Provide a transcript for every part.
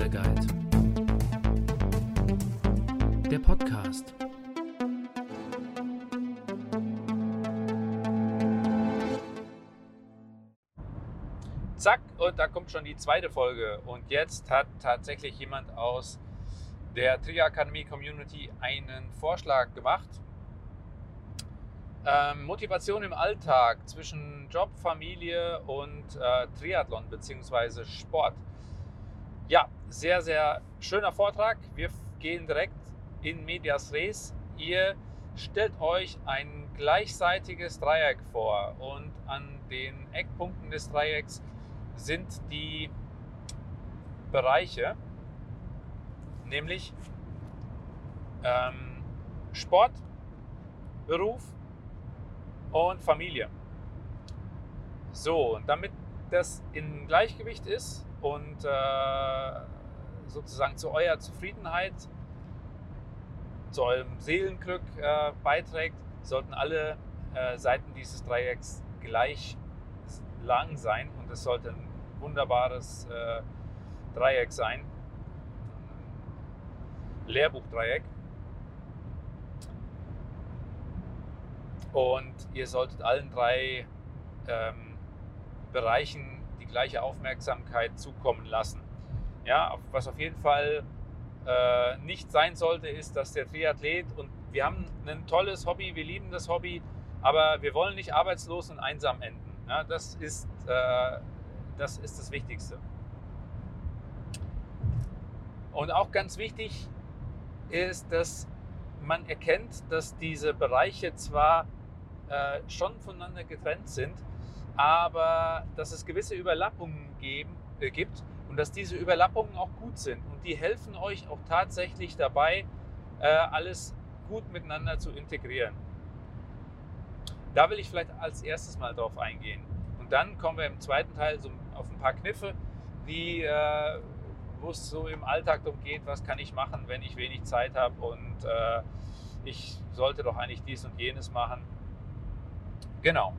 Lifestyle Guide. Der Podcast. Zack, und da kommt schon die zweite Folge. Und jetzt hat tatsächlich jemand aus der Trier Akademie Community einen Vorschlag gemacht. Ähm, Motivation im Alltag zwischen Job, Familie und äh, Triathlon bzw. Sport. Ja, sehr, sehr schöner Vortrag. Wir gehen direkt in Medias Res. Ihr stellt euch ein gleichseitiges Dreieck vor und an den Eckpunkten des Dreiecks sind die Bereiche, nämlich ähm, Sport, Beruf und Familie. So, und damit das in Gleichgewicht ist und äh, sozusagen zu eurer Zufriedenheit, zu eurem Seelenglück äh, beiträgt, sollten alle äh, Seiten dieses Dreiecks gleich lang sein und es sollte ein wunderbares Dreieck sein. Lehrbuchdreieck. Und ihr solltet allen drei ähm, Bereichen die gleiche Aufmerksamkeit zukommen lassen. Ja, was auf jeden Fall äh, nicht sein sollte, ist, dass der Triathlet und wir haben ein tolles Hobby, wir lieben das Hobby, aber wir wollen nicht arbeitslos und einsam enden. Ja, das, ist, äh, das ist das Wichtigste. Und auch ganz wichtig ist, dass man erkennt, dass diese Bereiche zwar äh, schon voneinander getrennt sind, aber dass es gewisse Überlappungen geben, äh, gibt und dass diese Überlappungen auch gut sind und die helfen euch auch tatsächlich dabei, äh, alles gut miteinander zu integrieren. Da will ich vielleicht als erstes mal drauf eingehen. Und dann kommen wir im zweiten Teil so auf ein paar Kniffe, wie, äh, wo es so im Alltag darum geht, was kann ich machen, wenn ich wenig Zeit habe und äh, ich sollte doch eigentlich dies und jenes machen. Genau.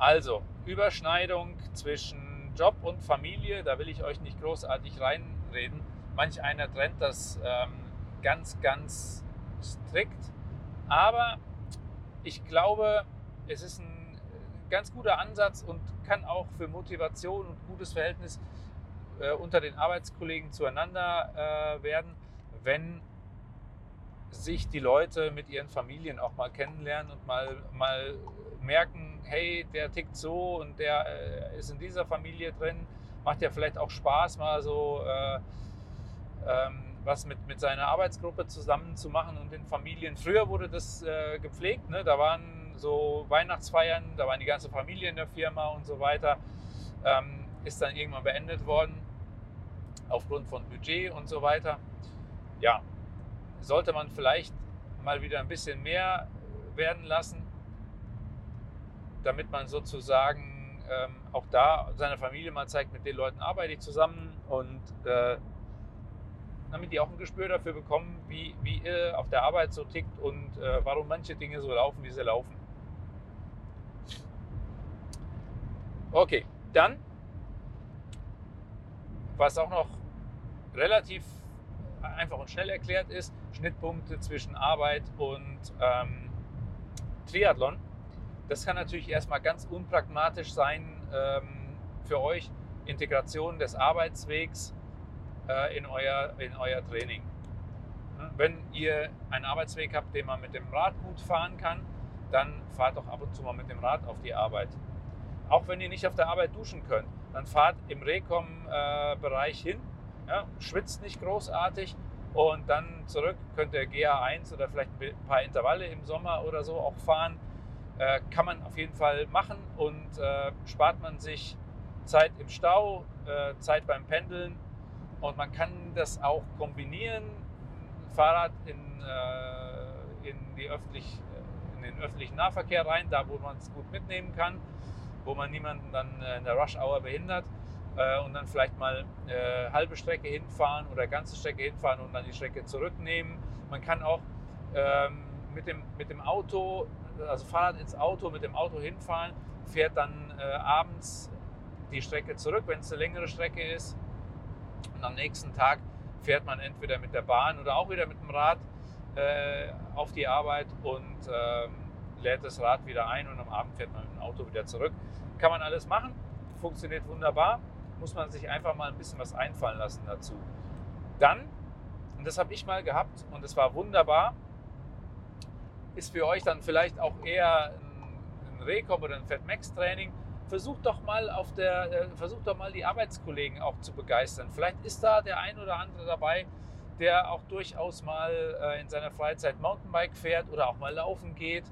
Also, Überschneidung zwischen Job und Familie, da will ich euch nicht großartig reinreden. Manch einer trennt das ähm, ganz, ganz strikt. Aber ich glaube, es ist ein ganz guter Ansatz und kann auch für Motivation und gutes Verhältnis äh, unter den Arbeitskollegen zueinander äh, werden, wenn sich die Leute mit ihren Familien auch mal kennenlernen und mal, mal merken, hey, der tickt so und der äh, ist in dieser Familie drin, macht ja vielleicht auch Spaß, mal so äh, ähm, was mit, mit seiner Arbeitsgruppe zusammen zu machen und den Familien. Früher wurde das äh, gepflegt, ne? da waren so Weihnachtsfeiern, da waren die ganze Familie in der Firma und so weiter. Ähm, ist dann irgendwann beendet worden aufgrund von Budget und so weiter. Ja, sollte man vielleicht mal wieder ein bisschen mehr werden lassen, damit man sozusagen ähm, auch da seiner Familie mal zeigt, mit den Leuten arbeite ich zusammen und äh, damit die auch ein Gespür dafür bekommen, wie, wie ihr auf der Arbeit so tickt und äh, warum manche Dinge so laufen, wie sie laufen. Okay, dann, was auch noch relativ einfach und schnell erklärt ist, Schnittpunkte zwischen Arbeit und ähm, Triathlon. Das kann natürlich erstmal ganz unpragmatisch sein ähm, für euch. Integration des Arbeitswegs äh, in, euer, in euer Training. Wenn ihr einen Arbeitsweg habt, den man mit dem Rad gut fahren kann, dann fahrt doch ab und zu mal mit dem Rad auf die Arbeit. Auch wenn ihr nicht auf der Arbeit duschen könnt, dann fahrt im Rekom-Bereich hin, ja, schwitzt nicht großartig und dann zurück könnt ihr GA1 oder vielleicht ein paar Intervalle im Sommer oder so auch fahren. Äh, kann man auf jeden Fall machen und äh, spart man sich Zeit im Stau, äh, Zeit beim Pendeln und man kann das auch kombinieren, Fahrrad in, äh, in, die öffentlich, in den öffentlichen Nahverkehr rein, da wo man es gut mitnehmen kann, wo man niemanden dann äh, in der Rush-Hour behindert äh, und dann vielleicht mal äh, halbe Strecke hinfahren oder ganze Strecke hinfahren und dann die Strecke zurücknehmen. Man kann auch ähm, mit, dem, mit dem Auto, also Fahrrad ins Auto, mit dem Auto hinfahren, fährt dann äh, abends die Strecke zurück, wenn es eine längere Strecke ist. Und am nächsten Tag fährt man entweder mit der Bahn oder auch wieder mit dem Rad äh, auf die Arbeit und ähm, lädt das Rad wieder ein und am Abend fährt man mit dem Auto wieder zurück. Kann man alles machen, funktioniert wunderbar, muss man sich einfach mal ein bisschen was einfallen lassen dazu. Dann, und das habe ich mal gehabt und es war wunderbar, ist für euch dann vielleicht auch eher ein, ein Recom oder ein Fat Max Training. Versucht doch mal auf der, äh, versucht doch mal die Arbeitskollegen auch zu begeistern. Vielleicht ist da der ein oder andere dabei, der auch durchaus mal äh, in seiner Freizeit Mountainbike fährt oder auch mal laufen geht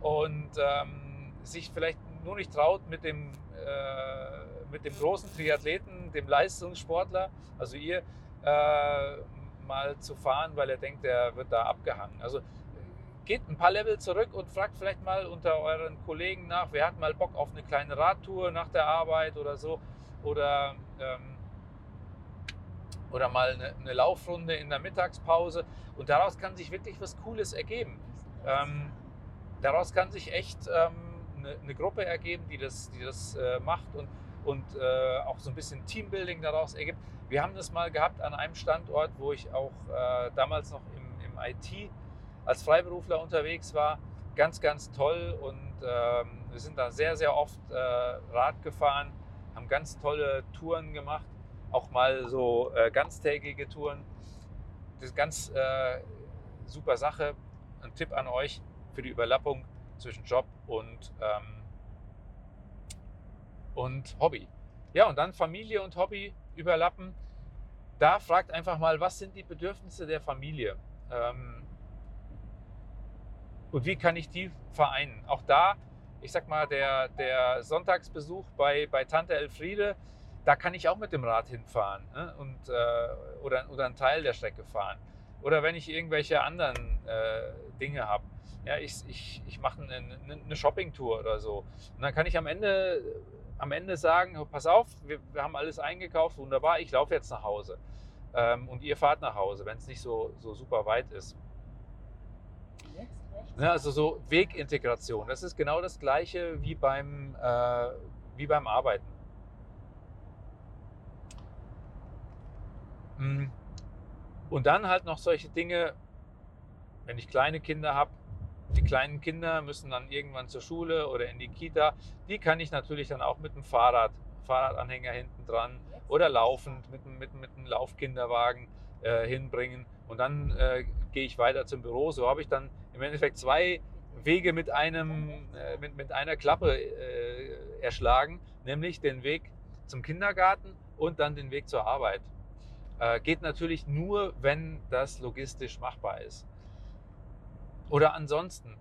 und ähm, sich vielleicht nur nicht traut mit dem, äh, mit dem großen Triathleten, dem Leistungssportler, also ihr, äh, mal zu fahren, weil er denkt, er wird da abgehangen. Also geht ein paar Level zurück und fragt vielleicht mal unter euren Kollegen nach, wer hat mal Bock auf eine kleine Radtour nach der Arbeit oder so. Oder, ähm, oder mal eine, eine, Laufrunde in der Mittagspause. Und daraus kann sich wirklich was Cooles ergeben. Ähm, daraus kann sich echt ähm, eine, eine, Gruppe ergeben, die das, die das äh, macht und, und äh, auch so ein bisschen Teambuilding daraus ergibt. Wir haben das mal gehabt an einem Standort, wo ich auch äh, damals noch im, im IT als Freiberufler unterwegs war. Ganz, ganz toll und ähm, wir sind da sehr, sehr oft äh, Rad gefahren, haben ganz tolle Touren gemacht, auch mal so äh, ganztägige Touren. Das ist ganz äh, super Sache. Ein Tipp an euch für die Überlappung zwischen Job und, ähm, und Hobby. Ja, und dann Familie und Hobby überlappen. Da fragt einfach mal, was sind die Bedürfnisse der Familie? Ähm, und wie kann ich die vereinen? Auch da, ich sag mal, der, der Sonntagsbesuch bei, bei Tante Elfriede, da kann ich auch mit dem Rad hinfahren ne? und, äh, oder, oder einen Teil der Strecke fahren. Oder wenn ich irgendwelche anderen äh, Dinge habe. Ja, ich, ich, ich mache eine, eine Shoppingtour oder so. Und dann kann ich am Ende, am Ende sagen, oh, pass auf, wir, wir haben alles eingekauft, wunderbar, ich laufe jetzt nach Hause. Ähm, und ihr fahrt nach Hause, wenn es nicht so, so super weit ist. Ne, also so Wegintegration, das ist genau das gleiche wie beim, äh, wie beim Arbeiten. Hm. Und dann halt noch solche Dinge, wenn ich kleine Kinder habe, die kleinen Kinder müssen dann irgendwann zur Schule oder in die Kita. Die kann ich natürlich dann auch mit dem Fahrrad, Fahrradanhänger hinten dran oder laufend mit, mit, mit einem Laufkinderwagen äh, hinbringen. Und dann äh, gehe ich weiter zum Büro. So habe ich dann im Endeffekt zwei Wege mit, einem, äh, mit, mit einer Klappe äh, erschlagen, nämlich den Weg zum Kindergarten und dann den Weg zur Arbeit. Äh, geht natürlich nur, wenn das logistisch machbar ist. Oder ansonsten,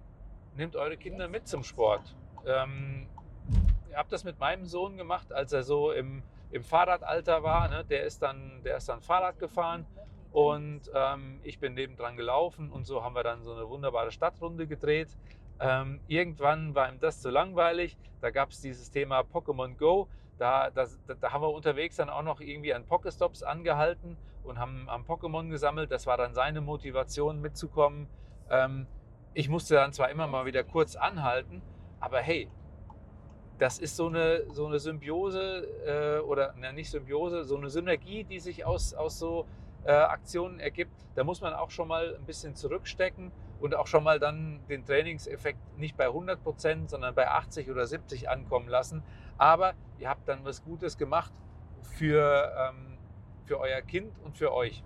nehmt eure Kinder mit zum Sport. Ähm, ich habe das mit meinem Sohn gemacht, als er so im, im Fahrradalter war. Ne? Der, ist dann, der ist dann Fahrrad gefahren und ähm, ich bin nebendran gelaufen und so haben wir dann so eine wunderbare Stadtrunde gedreht. Ähm, irgendwann war ihm das zu langweilig. Da gab es dieses Thema Pokémon Go. Da, das, da, haben wir unterwegs dann auch noch irgendwie an Pokestops angehalten und haben, haben Pokémon gesammelt. Das war dann seine Motivation mitzukommen. Ähm, ich musste dann zwar immer mal wieder kurz anhalten, aber hey, das ist so eine, so eine Symbiose äh, oder na, nicht Symbiose, so eine Synergie, die sich aus, aus so äh, Aktionen ergibt, da muss man auch schon mal ein bisschen zurückstecken und auch schon mal dann den Trainingseffekt nicht bei 100 Prozent, sondern bei 80 oder 70 ankommen lassen. Aber ihr habt dann was Gutes gemacht für, ähm, für euer Kind und für euch.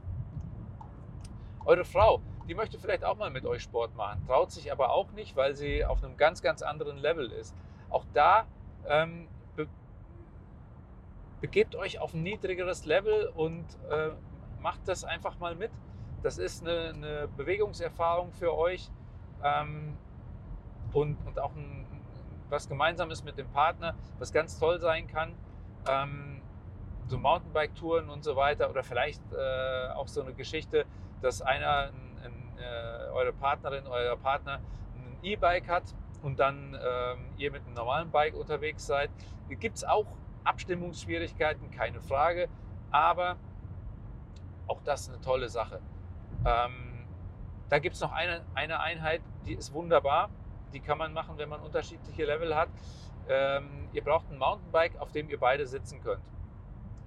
Eure Frau, die möchte vielleicht auch mal mit euch Sport machen, traut sich aber auch nicht, weil sie auf einem ganz, ganz anderen Level ist. Auch da ähm, be begebt euch auf ein niedrigeres Level und äh, macht das einfach mal mit. Das ist eine, eine Bewegungserfahrung für euch ähm, und, und auch ein, was Gemeinsames mit dem Partner, was ganz toll sein kann. Ähm, so Mountainbike-Touren und so weiter oder vielleicht äh, auch so eine Geschichte, dass einer, ein, eure Partnerin, euer Partner ein E-Bike hat und dann ähm, ihr mit einem normalen Bike unterwegs seid. Gibt es auch Abstimmungsschwierigkeiten, keine Frage, aber auch das eine tolle Sache. Ähm, da gibt es noch eine, eine Einheit, die ist wunderbar. Die kann man machen, wenn man unterschiedliche Level hat. ähm, ihr braucht ein Mountainbike, auf dem ihr beide sitzen könnt.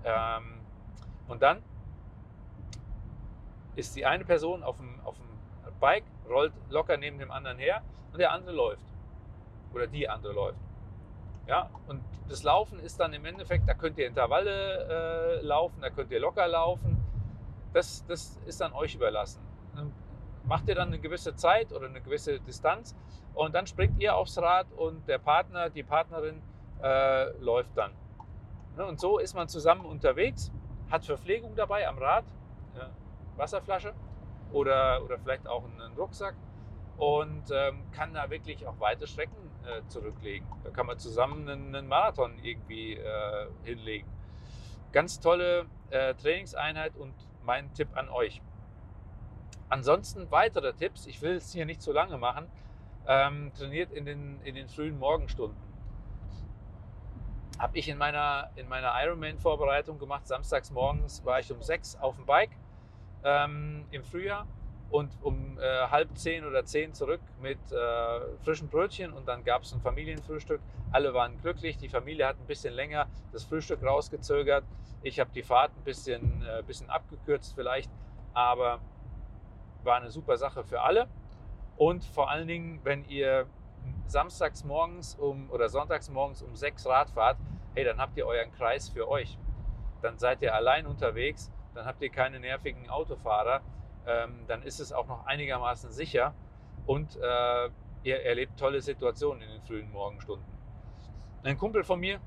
Ähm, und dann ist die eine Person auf dem, auf dem Bike, rollt locker neben dem anderen her und der andere läuft. Oder die andere läuft. Ja, und das Laufen ist dann im Endeffekt, da könnt ihr Intervalle äh, laufen, da könnt ihr locker laufen. Das, das ist dann euch überlassen. Dann macht ihr dann eine gewisse Zeit oder eine gewisse Distanz und dann springt ihr aufs Rad und der Partner, die Partnerin äh, läuft dann. Ne, und so ist man zusammen unterwegs, hat Verpflegung dabei am Rad, ja, Wasserflasche oder, oder vielleicht auch einen Rucksack und ähm, kann da wirklich auch weite Strecken äh, zurücklegen. Da kann man zusammen einen, einen Marathon irgendwie äh, hinlegen. Ganz tolle äh, Trainingseinheit und mein Tipp an euch. Ansonsten weitere Tipps, ich will es hier nicht zu lange machen, ähm, trainiert in den, in den frühen Morgenstunden. Habe ich in meiner, in meiner Ironman-Vorbereitung gemacht. Samstags morgens war ich um sechs auf dem Bike ähm, im Frühjahr und um äh, halb zehn oder zehn zurück mit äh, frischen Brötchen und dann gab es ein Familienfrühstück. Alle waren glücklich, die Familie hat ein bisschen länger das Frühstück rausgezögert. Ich habe die Fahrt ein bisschen, äh, bisschen abgekürzt vielleicht, aber war eine super Sache für alle. Und vor allen Dingen, wenn ihr samstags morgens um, oder sonntags morgens um sechs Rad fahrt, hey, dann habt ihr euren Kreis für euch. Dann seid ihr allein unterwegs, dann habt ihr keine nervigen Autofahrer, ähm, dann ist es auch noch einigermaßen sicher und äh, ihr erlebt tolle Situationen in den frühen Morgenstunden. Ein Kumpel von mir,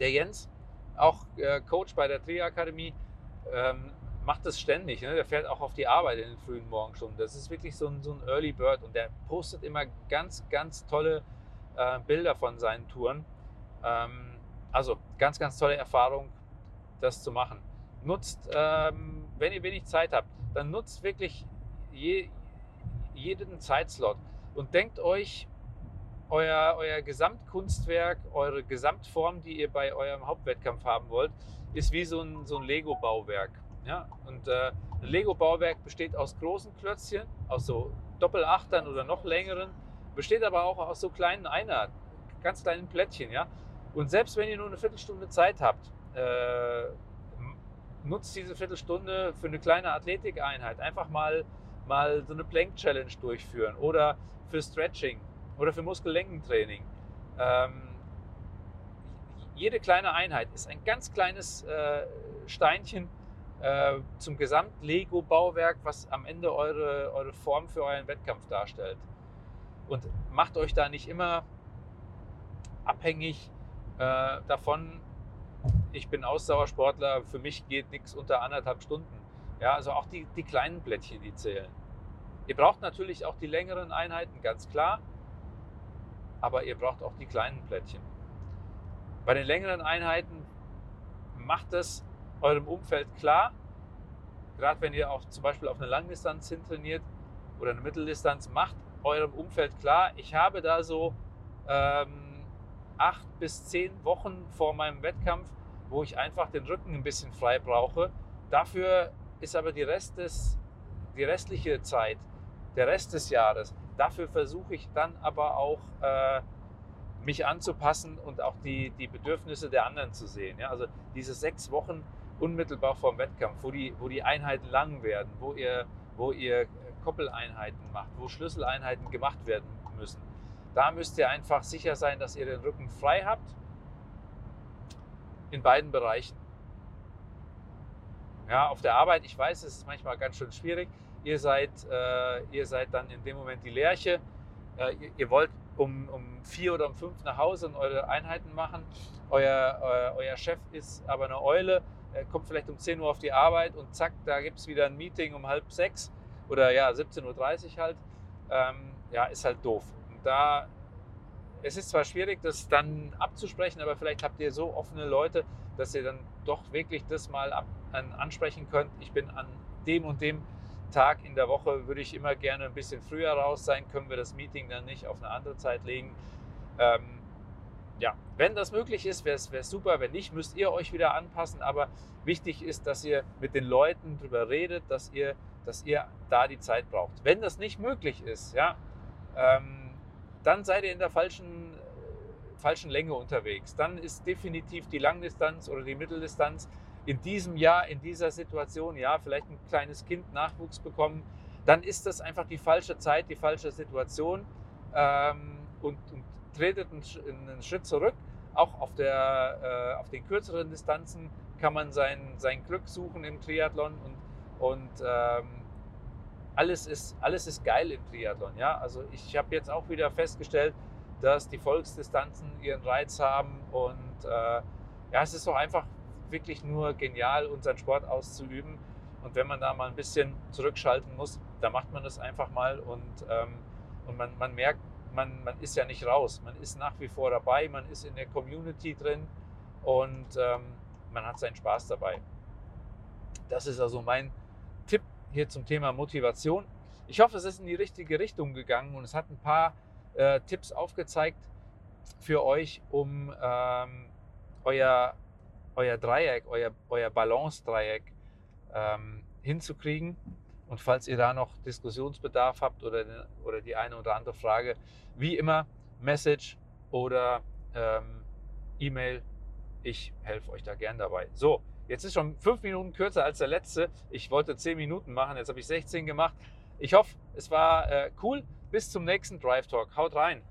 der Jens, auch äh, Coach bei der Triakademie, ähm, macht das ständig. Ne? Der fährt auch auf die Arbeit in den frühen Morgenstunden. Das ist wirklich so ein, so ein Early Bird und der postet immer ganz, ganz tolle äh, Bilder von seinen Touren. Ähm, also ganz, ganz tolle Erfahrung, das zu machen. Nutzt, ähm, wenn ihr wenig Zeit habt, dann nutzt wirklich je, jeden Zeitslot und denkt euch, euer, euer Gesamtkunstwerk, eure Gesamtform, die ihr bei eurem Hauptwettkampf haben wollt, ist wie so ein, so ein Lego-Bauwerk. Ja? Und äh, ein Lego-Bauwerk besteht aus großen Klötzchen, aus so Doppelachtern oder noch längeren, besteht aber auch aus so kleinen Einheiten, ganz kleinen Plättchen. Ja? Und selbst wenn ihr nur eine Viertelstunde Zeit habt, äh, nutzt diese Viertelstunde für eine kleine Athletikeinheit. Einfach mal, mal so eine Plank-Challenge durchführen oder für Stretching oder für Muskellenkentraining. Ähm, jede kleine Einheit ist ein ganz kleines äh, Steinchen äh, zum Gesamt-Lego-Bauwerk, was am Ende eure, eure Form für euren Wettkampf darstellt. Und macht euch da nicht immer abhängig äh, davon, ich bin Ausdauersportler, für mich geht nichts unter anderthalb Stunden. Ja, also auch die, die kleinen Blättchen, die zählen. Ihr braucht natürlich auch die längeren Einheiten, ganz klar, aber ihr braucht auch die kleinen Plättchen. Bei den längeren Einheiten macht es eurem Umfeld klar, gerade wenn ihr auch zum Beispiel auf eine Langdistanz hin trainiert oder eine Mitteldistanz, macht eurem Umfeld klar, ich habe da so ähm, acht bis zehn Wochen vor meinem Wettkampf, wo ich einfach den Rücken ein bisschen frei brauche. Dafür ist aber die, Rest des, die restliche Zeit, der Rest des Jahres, dafür versuche ich dann aber auch äh, mich anzupassen und auch die, die Bedürfnisse der anderen zu sehen. Ja? Also diese sechs Wochen unmittelbar vor dem Wettkampf, wo die, wo die Einheiten lang werden, wo ihr, wo ihr Koppeleinheiten macht, wo Schlüsseleinheiten gemacht werden müssen. Da müsst ihr einfach sicher sein, dass ihr den Rücken frei habt in beiden Bereichen. Ja, auf der Arbeit, ich weiß, es ist manchmal ganz schön schwierig. Ihr seid, äh, ihr seid dann in dem Moment die Lerche. Äh, ihr, ihr, wollt um, um vier oder um fünf nach Hause und eure Einheiten machen. Euer, euer, euer Chef ist aber eine Eule er kommt vielleicht um 10 Uhr auf die Arbeit und zack, da gibt es wieder ein Meeting um halb sechs oder ja, 17.30 Uhr halt. Ähm, ja, ist halt doof. Und da, es ist zwar schwierig, das dann abzusprechen, aber vielleicht habt ihr so offene Leute, dass ihr dann doch wirklich das mal ab, an, ansprechen könnt. Ich bin an dem und dem Tag in der Woche, würde ich immer gerne ein bisschen früher raus sein, können wir das Meeting dann nicht auf eine andere Zeit legen. Ähm, ja, wenn das möglich ist, wäre es super. Wenn nicht, müsst ihr euch wieder anpassen. Aber wichtig ist, dass ihr mit den Leuten darüber redet, dass ihr, dass ihr da die Zeit braucht. Wenn das nicht möglich ist, ja, ähm, dann seid ihr in der falschen, falschen Länge unterwegs. Dann ist definitiv die Langdistanz oder die Mitteldistanz in diesem Jahr, in dieser Situation, ja, vielleicht ein kleines Kind Nachwuchs bekommen, dann ist das einfach die falsche Zeit, die falsche Situation ähm, und, und tretet einen, einen, Schritt zurück. Auch auf, der, äh, auf den kürzeren Distanzen kann man sein, sein Glück suchen im Triathlon und, und ähm, alles, ist, alles ist geil im Triathlon. Ja? Also ich habe jetzt auch wieder festgestellt, dass die Volksdistanzen ihren Reiz haben und äh, ja, es ist doch einfach wirklich nur genial, unseren Sport auszuüben. Und wenn man da mal ein bisschen zurückschalten muss, dann macht man das einfach mal und, ähm, und man, man merkt, man, man ist ja nicht raus. Man ist nach wie vor dabei, man ist in der Community drin und ähm, man hat seinen Spaß dabei. Das ist also mein hier zum Thema Motivation. Ich hoffe, es ist in die richtige Richtung gegangen und es hat ein paar äh, Tipps aufgezeigt für euch, um ähm, euer, euer Dreieck, euer, euer Balance-Dreieck ähm, hinzukriegen. Und falls ihr da noch Diskussionsbedarf habt oder, oder die eine oder andere Frage, wie immer, Message oder ähm, E-Mail. Ich helfe euch da gern dabei. So, jetzt ist schon fünf Minuten kürzer als der letzte. Ich wollte zehn Minuten machen, jetzt habe ich 16 gemacht. Ich hoffe, es war äh, cool. Bis zum nächsten Drive Talk. Haut rein!